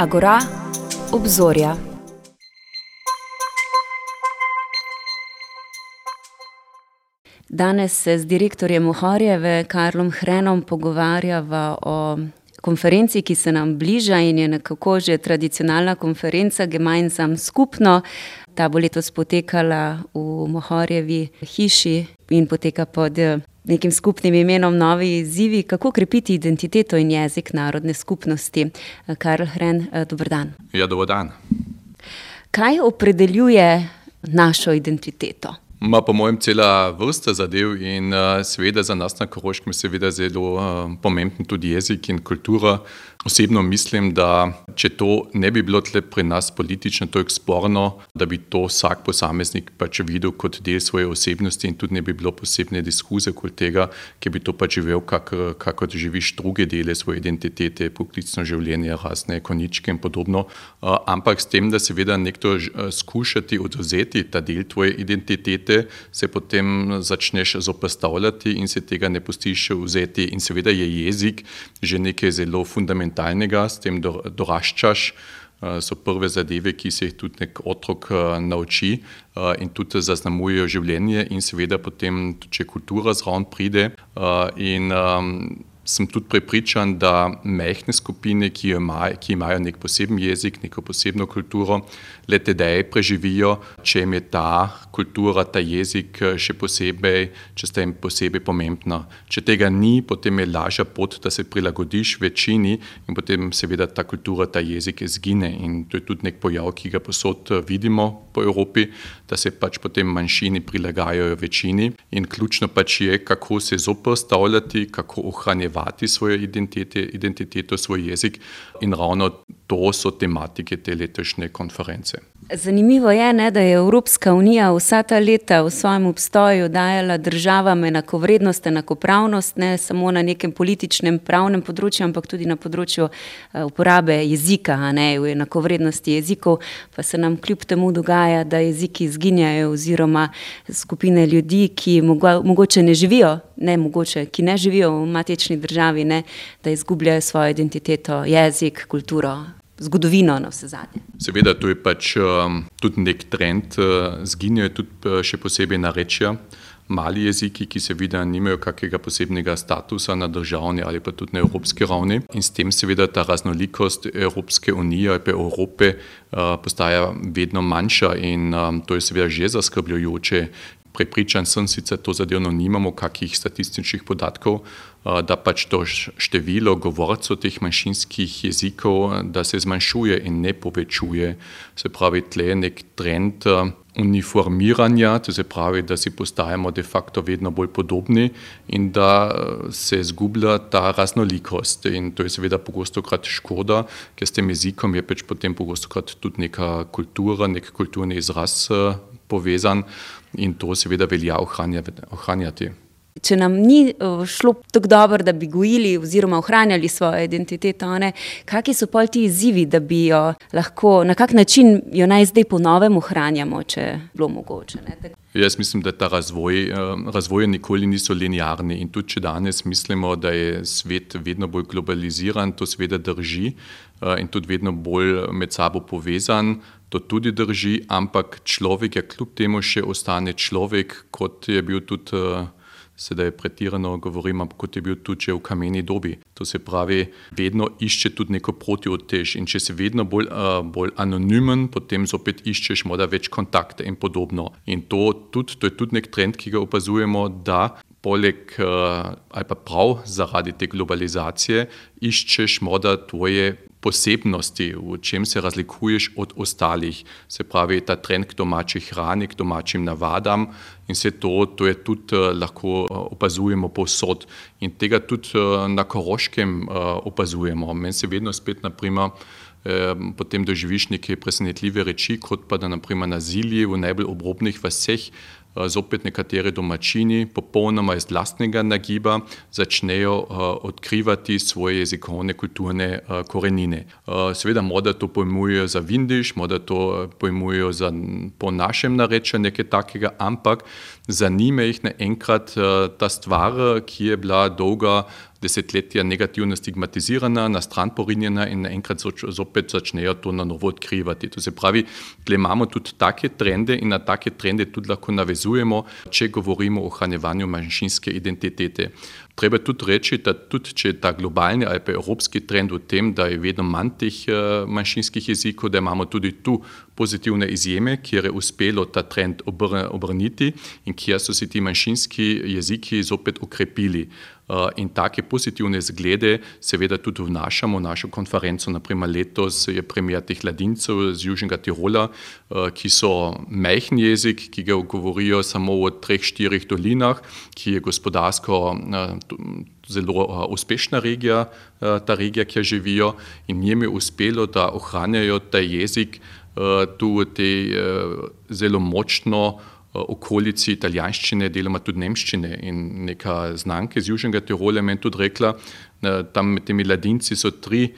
Agora, obzorja. Danes se z direktorjem Uhorjeve, Karlom Hrenom, pogovarjava o konferenci, ki se nam bliža in je nekako že tradicionalna konferenca Gemeinsam skupno. Ta bo letos potekala v Mohorjevi hiši in poteka pod nekim skupnim imenom Novi izzivi, kako krepiti identiteto in jezik narodne skupnosti. Karl Hren, dober dan. Ja, dober dan. Kaj opredeljuje našo identiteto? Ma, po mojem, cela vrsta zadev in uh, seveda za nas na Koroškem je seveda zelo uh, pomemben tudi jezik in kultura. Osebno mislim, da če to ne bi bilo tle pri nas politično tako sporno, da bi to vsak posameznik pač videl kot del svoje osebnosti in tudi ne bi bilo posebne diskuze okoli tega, ki bi to pač živel, kako kak živiš druge dele svoje identitete, poklicno življenje, razne koničke in podobno. Uh, ampak s tem, da seveda nekdo skušati odvzeti ta del tvoje identitete, se potem začneš zoprstavljati in se tega ne pustiš vzeti. In seveda je jezik že nekaj zelo fundamentalnega s tem doraščaš. So prve zadeve, ki se jih tudi nek otrok nauči in tudi zaznamujejo življenje, in seveda potem, če kultura zraven pride. In sem tudi prepričan, da mehke skupine, ki, imaj, ki imajo nek poseben jezik, neko posebno kulturo, le tedaj preživijo, če jim je ta kultura, ta jezik še posebej, če sta jim posebej pomembna. Če tega ni, potem je lažja pot, da se prilagodiš večini in potem seveda ta kultura, ta jezik izgine. In to je tudi nek pojav, ki ga posod vidimo po Evropi, da se pač potem manjšini prilagajajo večini. In ključno pač je, kako se zoprstavljati, kako ohranjevati razvati svojo identiteto, svoj jezik in ravno to so tematike te letošnje konference. Zanimivo je, ne, da je Evropska unija vsa ta leta v svojem obstoju dajala državam enakovrednost, enakopravnost, ne samo na nekem političnem, pravnem področju, ampak tudi na področju uh, uporabe jezika, ne, v enakovrednosti jezikov, pa se nam kljub temu dogaja, da jeziki izginjajo oziroma skupine ljudi, ki mogo, mogoče ne živijo, ne mogoče, ki ne živijo v matični državi, ne, da izgubljajo svojo identiteto, jezik, kulturo zgodovino na vse zadnje. Seveda, to je pač um, tudi nek trend, uh, zginjajo tudi uh, še posebej narečja. Mali jeziki, ki seveda nimajo kakega posebnega statusa na državni ali pa tudi na evropski ravni, in s tem seveda ta raznolikost Evropske unije ali pa Evrope uh, postaja vedno manjša, in um, to je seveda že zaskrbljujoče. Prepričan sem, sicer to zadevno nimamo kakih statističnih podatkov, da pač to število govorcev teh manjšinskih jezikov, da se zmanjšuje in ne povečuje. Se pravi, tle je nek trend uniformiranja, to se pravi, da si postajamo de facto vedno bolj podobni in da se zgublja ta raznolikost. In to je seveda pogosto krat škoda, ker s tem jezikom je pač potem pogosto krat tudi neka kultura, nek kulturni izraz povezan in to seveda velja ohranjati. Če nam ni šlo tako dobro, da bi gojili oziroma ohranjali svojo identiteto, kakšni so pol ti izzivi, da bi jo lahko, na kak način jo naj zdaj ponovem ohranjamo, če je bilo mogoče? Ne? Jaz mislim, da ta razvoj, razvoj nikoli niso linearni in tudi če danes mislimo, da je svet vedno bolj globaliziran, to seveda drži in tudi vedno bolj med sabo povezan, to tudi drži, ampak človek je kljub temu še ostane človek, kot je bil tudi, sedaj pretirano govorim, kot je bil tudi v kameni dobi. To se pravi, vedno išče tudi neko protiotež in če si vedno bolj, bolj anonimen, potem zopet iščeš morda več kontakte in podobno. In to, tudi, to je tudi nek trend, ki ga opazujemo, da poleg ali pa prav zaradi te globalizacije iščeš morda tvoje posebnosti, v čem se razlikuješ od ostalih. Se pravi, ta trend k domači hrani, k domačim navadam in vse to, to je tudi lahko opazujemo povsod. In tega tudi na Koroškem opazujemo. Meni se vedno spet, naprimer, potem doživiš neke presenetljive reči, kot pa da naprimer na Zilji v najbolj obrobnih vaseh zopet nekatere domačini, popolnoma iz lastnega nagiba, začnejo odkrivati svoje jezikovne kulturne korenine. Seveda, morda to pojmujejo za Vindiš, morda to pojmujejo za po našem narečju nekaj takega, ampak zanima jih naenkrat ta stvar, ki je bila dolga desetletja negativno stigmatizirana, na stran porinjena in naenkrat zopet začnejo to na novo odkrivati. To se pravi, da imamo tudi take trende in na take trende tudi lahko navezujemo, če govorimo o ohranjevanju manjšinske identitete. Treba tudi reči, da tudi če je ta globalni ali pa evropski trend v tem, da je vedno manj teh eh, manjšinskih jezikov, da imamo tudi tu pozitivne izjeme, kjer je uspelo ta trend obrniti in kjer so se ti manjšinski jeziki zopet ukrepili. Eh, in take pozitivne zglede seveda tudi vnašamo v našo konferenco. Naprimer letos je premijer teh ladincev z Južnega Tirola, eh, ki so majhen jezik, ki ga govorijo samo v treh, štirih dolinah, ki je gospodarsko zelo uspešna regija, ta regija, kjer živijo in njim je uspelo, da ohranjajo ta jezik tu v tej zelo močno okolici italijanščine, deloma tudi nemščine. In neka znanka iz Južnega Tirola je tudi rekla, tam med temi ladinci so tri,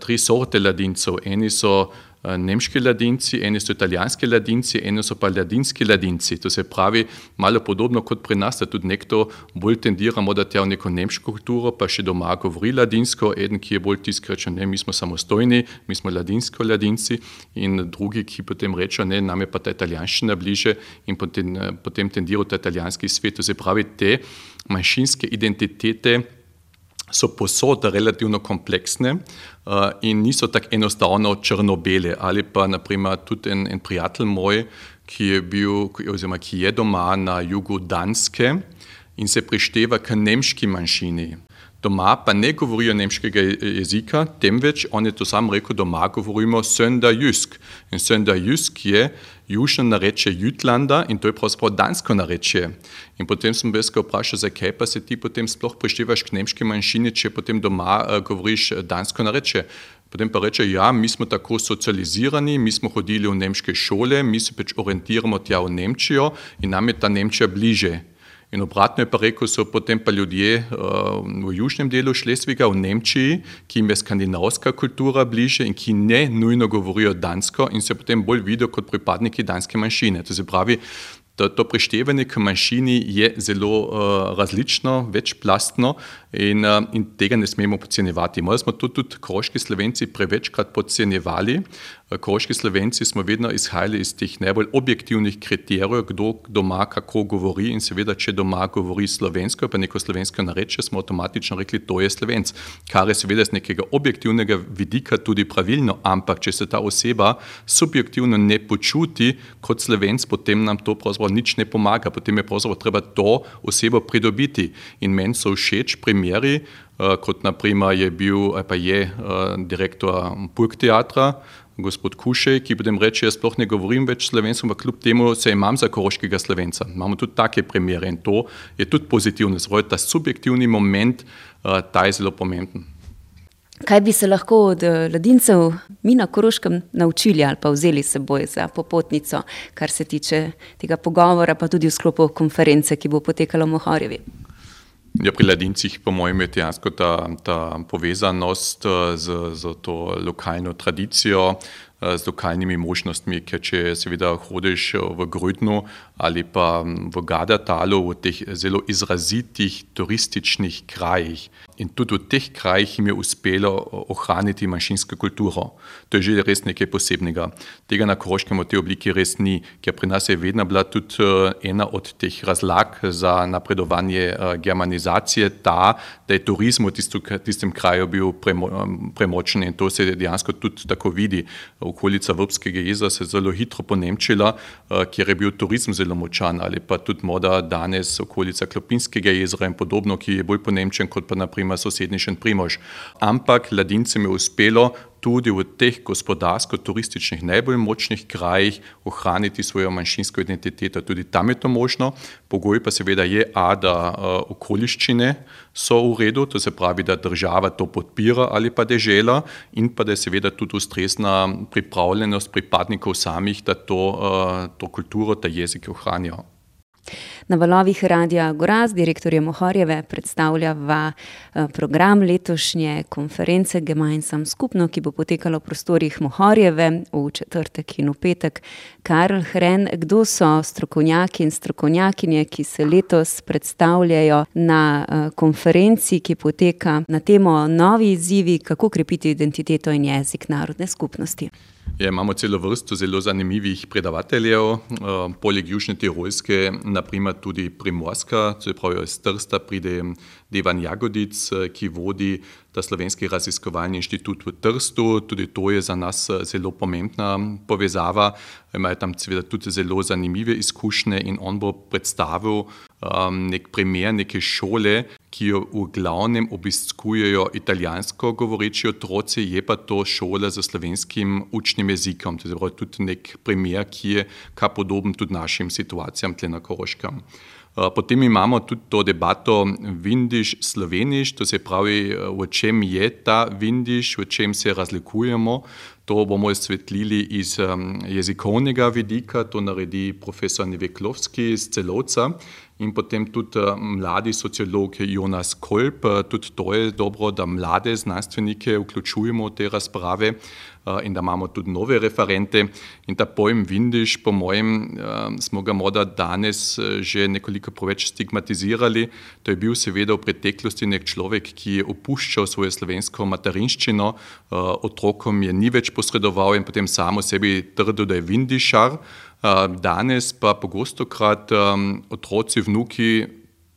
tri sorte ladincev. Eni so nemški ladinci, eni so italijanski ladinci, eni so pa ladinski ladinci. To se pravi, malo podobno kot pri nas, da tudi nekdo bolj tendiramo, da je v neko nemško kulturo, pa še doma govori ladinsko, eden, ki je bolj tisk, reče, ne, mi smo samostojni, mi smo ladinsko ladinci, in drugi, ki potem reče, ne, nam je pa ta italijanščina bliže in potem, eh, potem tendirajo ta italijanski svet. To se pravi, te manjšinske identitete so posod relativno kompleksne uh, in niso tako enostavno črno-bele. Ali pa naprimer tudi en, en prijatelj moj, ki je, bil, oziroma, ki je doma na jugu Danske in se prišteva k nemški manjšini. Doma pa ne govorijo nemškega jezika, temveč on je to sam rekel, doma govorimo Sönderjysk. In Sönderjysk je južno narečje Jutlanda in to je pravzaprav dansko narečje. In potem sem bil vprašal, zakaj pa se ti potem sploh prištevaš k nemški manjšini, če potem doma uh, govoriš dansko narečje. Potem pa reče, ja, mi smo tako socializirani, mi smo hodili v nemške šole, mi se pač orientiramo tja v Nemčijo in nam je ta Nemčija bliže. In obratno je pa rekel, so potem pa ljudje uh, v južnem delu Šlesviga, v Nemčiji, ki jim je skandinavska kultura bliže in ki ne nujno govorijo dansko in se potem bolj vidijo kot pripadniki danske manjšine. To se pravi, To, to prištevanje k manjšini je zelo uh, različno, večplastno in, uh, in tega ne smemo podcenjevati. Morda smo to tudi kroški slovenci prevečkrat podcenjevali. Kroški slovenci smo vedno izhajali iz teh najbolj objektivnih kriterijev, kdo doma kako govori. In seveda, če doma govori slovensko, pa neko slovensko nareče, smo avtomatično rekli, to je slovenc, kar je seveda z nekega objektivnega vidika tudi pravilno, ampak če se ta oseba subjektivno ne počuti kot slovenc, potem nam to pravzaprav nič ne pomaga, potem je pravzaprav treba to osebo pridobiti. In meni so všeč primeri, uh, kot naprimer je bil pa je uh, direktor Purk teatra, gospod Kušej, ki potem reče, jaz sploh ne govorim več slovensko, ampak kljub temu se imam za koroškega slovenca. Imamo tudi take primere in to je tudi pozitivno. Zdaj, ta subjektivni moment, uh, ta je zelo pomemben. Kaj bi se lahko od eh, ladincev mi na Koroškem naučili ali pa vzeli s seboj za popotnico, kar se tiče tega pogovora, pa tudi v sklopu konference, ki bo potekala v Mohorjevi? Ja, pri ladincih, po mojem, je dejansko ta, ta povezanost eh, z, z to lokalno tradicijo, z eh, lokalnimi možnostmi, ker če seveda hodiš eh, v Grudnu ali pa v Gadatalu, v teh zelo izrazitih turističnih krajih in tudi v teh krajih jim je uspelo ohraniti manjšinsko kulturo. To je že res nekaj posebnega. Tega na Koroškem v tej obliki res ni, ker pri nas je vedno bila tudi ena od teh razlag za napredovanje germanizacije ta, da je turizm v tistem kraju bil premočen in to se dejansko tudi tako vidi okolica Vrbskega jezera se je zelo hitro ponemčila, eh, kjer je bil turizem zelo močan, ali pa tudi moda danes okolica Klopinskega jezera in podobno, ki je bolj ponemčen kot pa naprimer sosednji Šenprimož. Ampak ladincem je uspelo tudi v teh gospodarsko-turističnih najbolj močnih krajih ohraniti svojo manjšinsko identiteto. Tudi tam je to možno. Pogoj pa seveda je, a, da a, okoliščine so v redu, to se pravi, da država to podpira ali pa dežela in pa da je seveda tudi ustrezna pripravljenost pripadnikov samih, da to, a, to kulturo, ta jezik ohranijo. Na valovih Radia Gora z direktorjem Ohorjeve predstavljava eh, program letošnje konference Gemeinsam skupno, ki bo potekalo v prostorih Mohorjeve v četrtek in v petek. Karl Hren, kdo so strokovnjaki in strokovnjakinje, ki se letos predstavljajo na eh, konferenci, ki poteka na temo novi izzivi, kako krepiti identiteto in jezik narodne skupnosti? Ja, imamo celo vrsto zelo zanimivih predavateljev, uh, poleg Južne Tirolske, naprimer tudi Primorska, se pravi iz Trsta pride Devan Jagodic, ki vodi ta slovenski raziskovalni inštitut v Trstu. Tudi to je za nas zelo pomembna povezava. Imajo tam seveda tudi zelo zanimive izkušnje in on bo predstavil um, nek primer neke šole, ki jo v glavnem obiskujejo italijansko govoreči otroci, je pa to šola z slovenskim učnim jezikom. To je tudi nek primer, ki je podoben tudi našim situacijam tle na Koroškem. Uh, potem imamo tudi to debato Vindiš-Sloveniš, to se pravi, uh, v čem je ta Vindiš, v čem se razlikujemo. To bomo izsvetlili iz um, jezikovnega vidika, to naredi profesor Neveklovski iz Celovca in potem tudi uh, mladi sociolog Jonas Kolb. Uh, tudi to je dobro, da mlade znanstvenike vključujemo v te razprave uh, in da imamo tudi nove referente. In ta pojem Vindiš, po mojem, uh, smo ga morda danes uh, že nekoliko preveč stigmatizirali. To je bil seveda v preteklosti nek človek, ki je opuščal svojo slovensko materinščino, uh, otrokom je ni več posredoval in potem samo sebi trdil, da je vindišar. Danes pa pogosto krat um, otroci, vnuki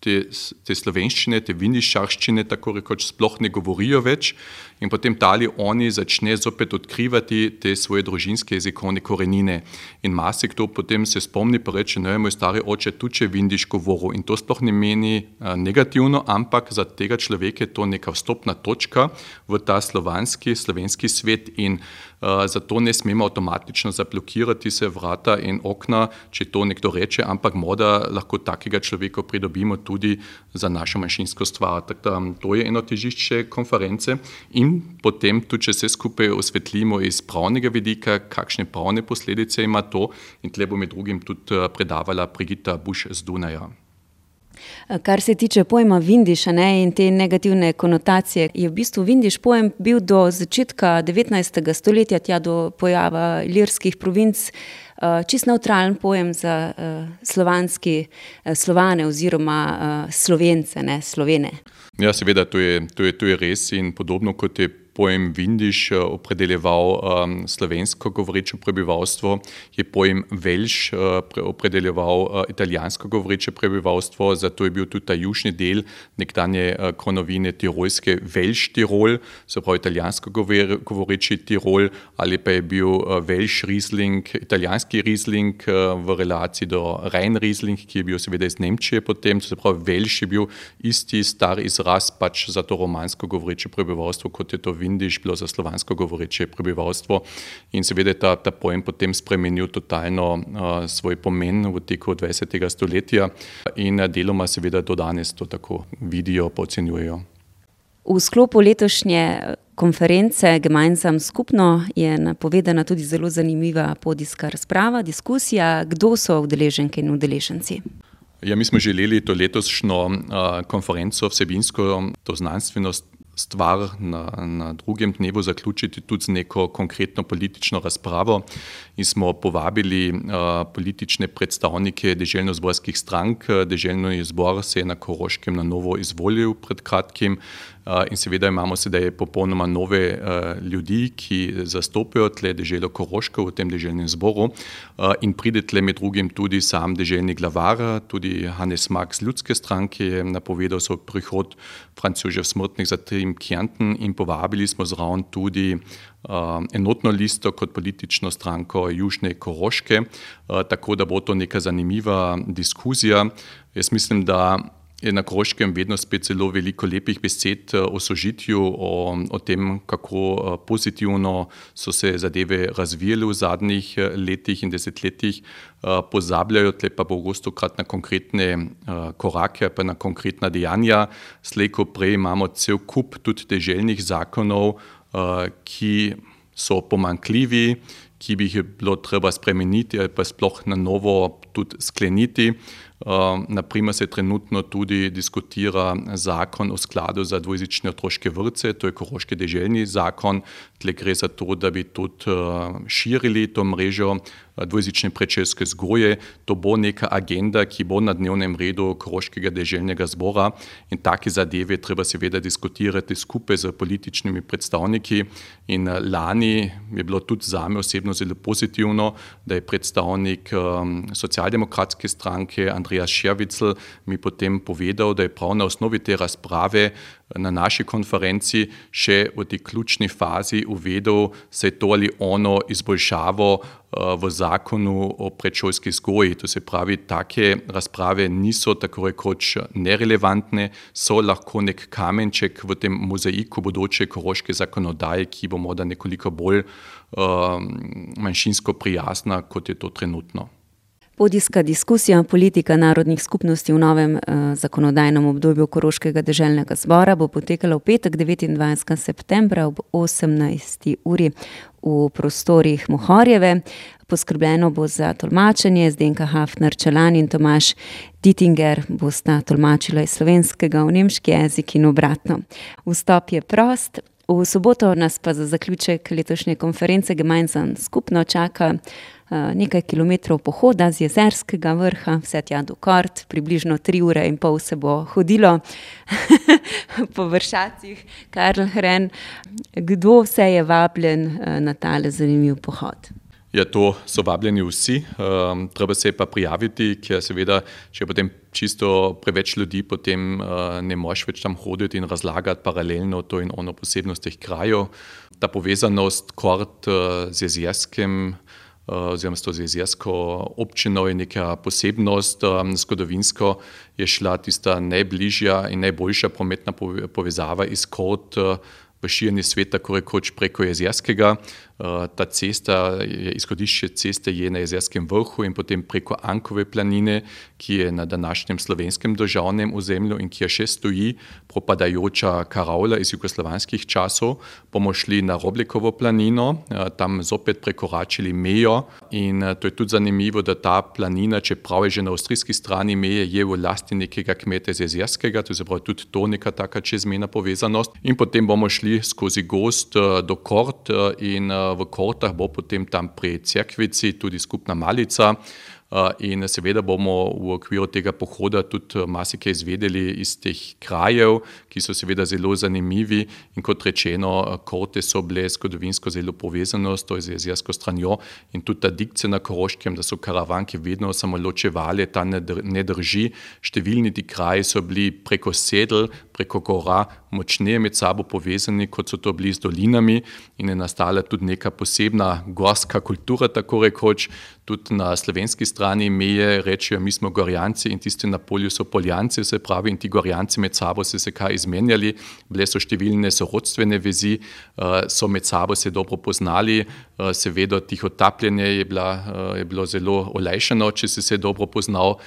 te, te slovenščine, te vindišarščine, tako rekoč, sploh ne govorijo več in potem tali oni začne zopet odkrivati te svoje družinske jezikovne korenine. In marsikdo potem se spomni pa reče, ne, moj stari oče tuče vindiš govoril in to sploh ne meni negativno, ampak za tega človeka je to neka vstopna točka v ta slovanski, slovenski svet in uh, zato ne smemo avtomatično zablokirati se vrata in okna, če to nekdo reče, ampak moda lahko takega človeka pridobimo tudi za našo manjšinsko stvar. Tako da to je eno težišče konference in in potem tudi, če se skupaj osvetlimo iz pravnega vidika, kakšne pravne posledice ima to, in tle bo med drugim tudi eh, predavala Brigita Buš z Dunaja. Kar se tiče pojma Vindiša ne, in te negativne konotacije, je v bistvu Vindiš pojem bil do začetka 19. stoletja, tja do pojava ilirskih provinc, eh, čist neutralen pojem za uh, slovanski uh, slovane oziroma slovence, ne slovene. Ja, seveda, to je, to, je, to je res in podobno kot je pojem Vindiš eh, opredeljeval um, slovensko govoreče prebivalstvo, je pojem Velš uh, opredeljeval uh, italijansko govoreče prebivalstvo, zato je bil tudi ta južni del nekdanje uh, kronovine Tirolske Velš Tirol, se pravi italijansko govoreči Tirol, ali pa je bil uh, Velš Riesling, italijanski Riesling uh, v relaciji do Rhein Riesling, ki je bil seveda iz Nemčije potem, se pravi Velš je bil isti star izraz pač za to romansko govoreče prebivalstvo, kot je to Vindiš. Vindiš bilo za slovansko govoreče prebivalstvo. In seveda je ta, ta pojem potem spremenil totalno uh, svoj pomen v teku 20. stoletja in deloma seveda do danes to tako vidijo, ocenjujejo. V sklopu letošnje konference Gemeinsam skupno je napovedana tudi zelo zanimiva podijska razprava, diskusija, kdo so udeleženke in udeleženci. Ja, mi smo želeli to letošnjo uh, konferenco vsebinsko, to znanstvenost stvar na, na drugem dnevu zaključiti tudi z neko konkretno politično razpravo in smo povabili uh, politične predstavnike deželno-zborskih strank. Deželni zbor se je na Koroškem na novo izvolil pred kratkim, in seveda imamo sedaj popolnoma nove ljudi, ki zastopajo tle deželo Koroško v tem deželnem zboru in pride tle med drugim tudi sam deželni glavar, tudi Hannes Marx ljudske stranke je napovedal svoj prihod Franz Jožef Smrtnik za trim Kjanten in povabili smo zraven tudi enotno listo kot politično stranko Južne Koroške, tako da bo to neka zanimiva diskuzija. Jaz mislim, da je na Kroškem vedno spet zelo veliko lepih besed eh, o sožitju, o, o tem, kako eh, pozitivno so se zadeve razvijale v zadnjih eh, letih in desetletjih. Pozabljajo tle pa pogosto krat na konkretne korake, pa na konkretna dejanja. Slejko prej imamo cel kup tudi deželnih zakonov, ki so pomankljivi, ki bi jih bilo treba spremeniti ali pa sploh na novo tudi skleniti. Naprimer se trenutno tudi diskutira zakon o skladu za dvojezične otroške vrtce, to je Koroški deželni zakon. Tle gre za to, da bi tudi širili to mrežo dvojezične predšolske vzgoje. To bo neka agenda, ki bo na dnevnem redu Koroškega deželnega zbora in take zadeve treba seveda diskutirati skupaj z političnimi predstavniki. In lani je bilo tudi zame osebno zelo pozitivno, da je predstavnik socialdemokratske stranke Andreas Scherwitzel mi potem povedal, da je prav na osnovi te razprave na naši konferenci še v tej ključni fazi uvedel se to ali ono izboljšavo v zakonu o predšolski vzgoji. To se pravi, take razprave niso tako rekoč nerelevantne, so lahko nek kamenček v tem mozaiku bodoče koroške zakonodaje, ki bo morda nekoliko bolj manjšinsko prijazna, kot je to trenutno. Podijska diskusija politika narodnih skupnosti v novem uh, zakonodajnem obdobju Koroškega deželnega zbora bo potekala v petek, devetindvajsetega septembra ob osemnajsti uri v prostorih Mohorjeve. Poskrbljeno bo za tolmačenje, Zdenka Hafner Čelan in Tomaž Dittinger bosta tolmačila iz slovenskega v nemški jezik in obratno. Vstop je prost. V soboto nas pa za zaključek letošnje konference Gemeinsam skupno čaka nekaj kilometrov pohoda z jezerskega vrha, vse tja do Kort, približno tri ure in pol se bo hodilo po vršacih Karl Hren. Kdo vse je vabljen na tale zanimiv pohod? Ja, to so vabljeni vsi, um, treba se pa prijaviti, ker seveda, če je potem čisto preveč ljudi, potem uh, ne moš več tam hoditi in razlagati paralelno to in ono posebnost teh krajev. Ta povezanost Kort uh, z jezerskim oziroma s to jezersko občino je neka posebnost, zgodovinsko je šla tista najbližja in najboljša prometna povezava iz Kort v širjenje sveta, ko rekoč preko jezerskega. Ta cesta, izhodišče ceste je na jezerskem vrhu in potem preko Ankove planine, ki je na današnjem slovenskem državnem ozemlju in ki je še stoji, propadajoča karavla iz jugoslovanskih časov, bomo šli na Roblikovo planino, tam zopet prekoračili mejo in to je tudi zanimivo, da ta planina, čeprav je že na avstrijski strani meje, je v lasti nekega kmeta iz jezerskega, to je zapravo tudi to neka taka čezmena povezanost. In potem bomo šli skozi gost do Kort in v Kortah bo potem tam pri Cerkvici tudi skupna malica. In seveda bomo v okviru tega pohoda tudi marsikaj izvedeli iz teh krajev, ki so seveda zelo zanimivi. In kot rečeno, Korte so bile zgodovinsko zelo povezane s to jezersko stranjo in tudi ta dikcija na Koroškem, da so karavanke vedno samo ločevale, ta ne drži. Številni ti kraji so bili preko sedel, preko gora močneje med sabo povezani, kot so to bili z dolinami in je nastala tudi neka posebna gorska kultura, tako rekoč, tudi na slovenski strani meje rečejo, mi smo gorjanci in tisti na polju so poljanci, se pravi, in ti gorjanci med sabo so se kaj izmenjali, bile so številne sorodstvene vezi, so med sabo se dobro poznali, seveda tihotapljenje je, bila, je bilo zelo olajšano, če si se dobro poznal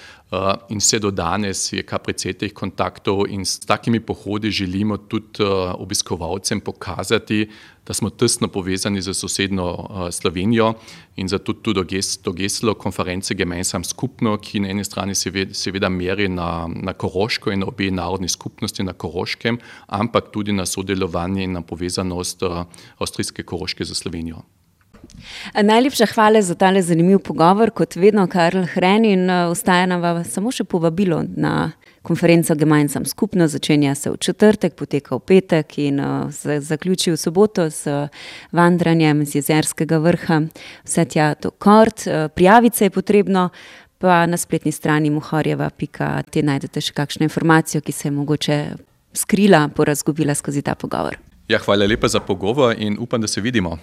in vse do danes je kar precej teh kontaktov in s takimi pohodi želimo tudi obiskovalcem pokazati, da smo tesno povezani z sosednjo Slovenijo in zato tudi to geslo konference Gemeinsam skupno, ki na eni strani seveda meri na, na Koroško in obe narodni skupnosti na Koroškem, ampak tudi na sodelovanje in na povezanost avstrijske Koroške za Slovenijo. Najlepša hvala za tale zanimiv pogovor, kot vedno, Karl Hren, in ostaja nam samo še povabilo na konferenco Gemeinsam skupno, začenja se v četrtek, poteka v petek in zaključi v soboto z vandranjem z jezerskega vrha vse tja do Kort. Prijaviti se je potrebno, pa na spletni strani te najdete še kakšno informacijo, ki se je mogoče skrila, porazgubila skozi ta pogovor. Ja, hvala lepa za pogovor in upam, da se vidimo.